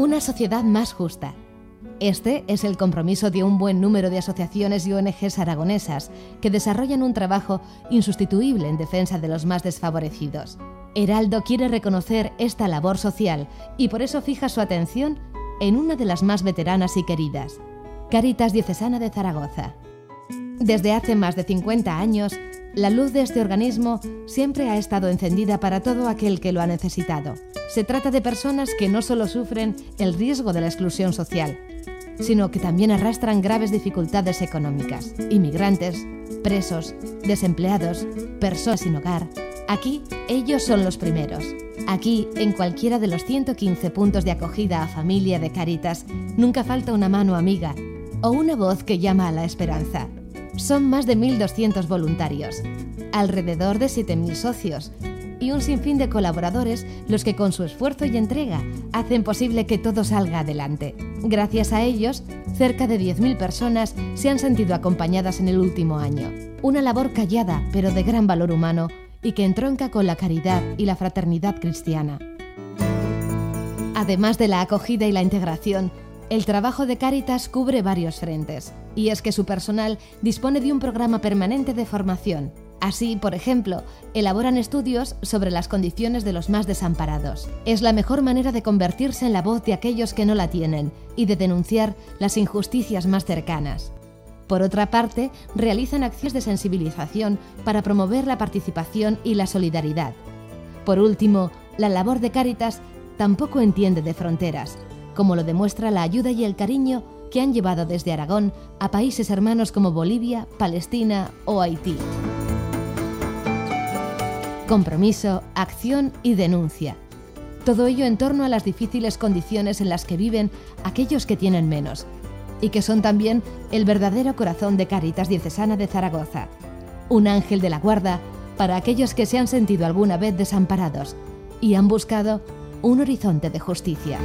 Una sociedad más justa. Este es el compromiso de un buen número de asociaciones y ONGs aragonesas que desarrollan un trabajo insustituible en defensa de los más desfavorecidos. Heraldo quiere reconocer esta labor social y por eso fija su atención en una de las más veteranas y queridas, Caritas Diocesana de Zaragoza. Desde hace más de 50 años, la luz de este organismo siempre ha estado encendida para todo aquel que lo ha necesitado. Se trata de personas que no solo sufren el riesgo de la exclusión social, sino que también arrastran graves dificultades económicas. Inmigrantes, presos, desempleados, personas sin hogar. Aquí ellos son los primeros. Aquí, en cualquiera de los 115 puntos de acogida a familia de Caritas, nunca falta una mano amiga o una voz que llama a la esperanza. Son más de 1.200 voluntarios, alrededor de 7.000 socios y un sinfín de colaboradores los que con su esfuerzo y entrega hacen posible que todo salga adelante. Gracias a ellos, cerca de 10.000 personas se han sentido acompañadas en el último año. Una labor callada pero de gran valor humano y que entronca con la caridad y la fraternidad cristiana. Además de la acogida y la integración, el trabajo de Cáritas cubre varios frentes, y es que su personal dispone de un programa permanente de formación. Así, por ejemplo, elaboran estudios sobre las condiciones de los más desamparados. Es la mejor manera de convertirse en la voz de aquellos que no la tienen y de denunciar las injusticias más cercanas. Por otra parte, realizan acciones de sensibilización para promover la participación y la solidaridad. Por último, la labor de Cáritas tampoco entiende de fronteras como lo demuestra la ayuda y el cariño que han llevado desde Aragón a países hermanos como Bolivia, Palestina o Haití. Compromiso, acción y denuncia. Todo ello en torno a las difíciles condiciones en las que viven aquellos que tienen menos, y que son también el verdadero corazón de Caritas Diocesana de Zaragoza, un ángel de la guarda para aquellos que se han sentido alguna vez desamparados y han buscado un horizonte de justicia.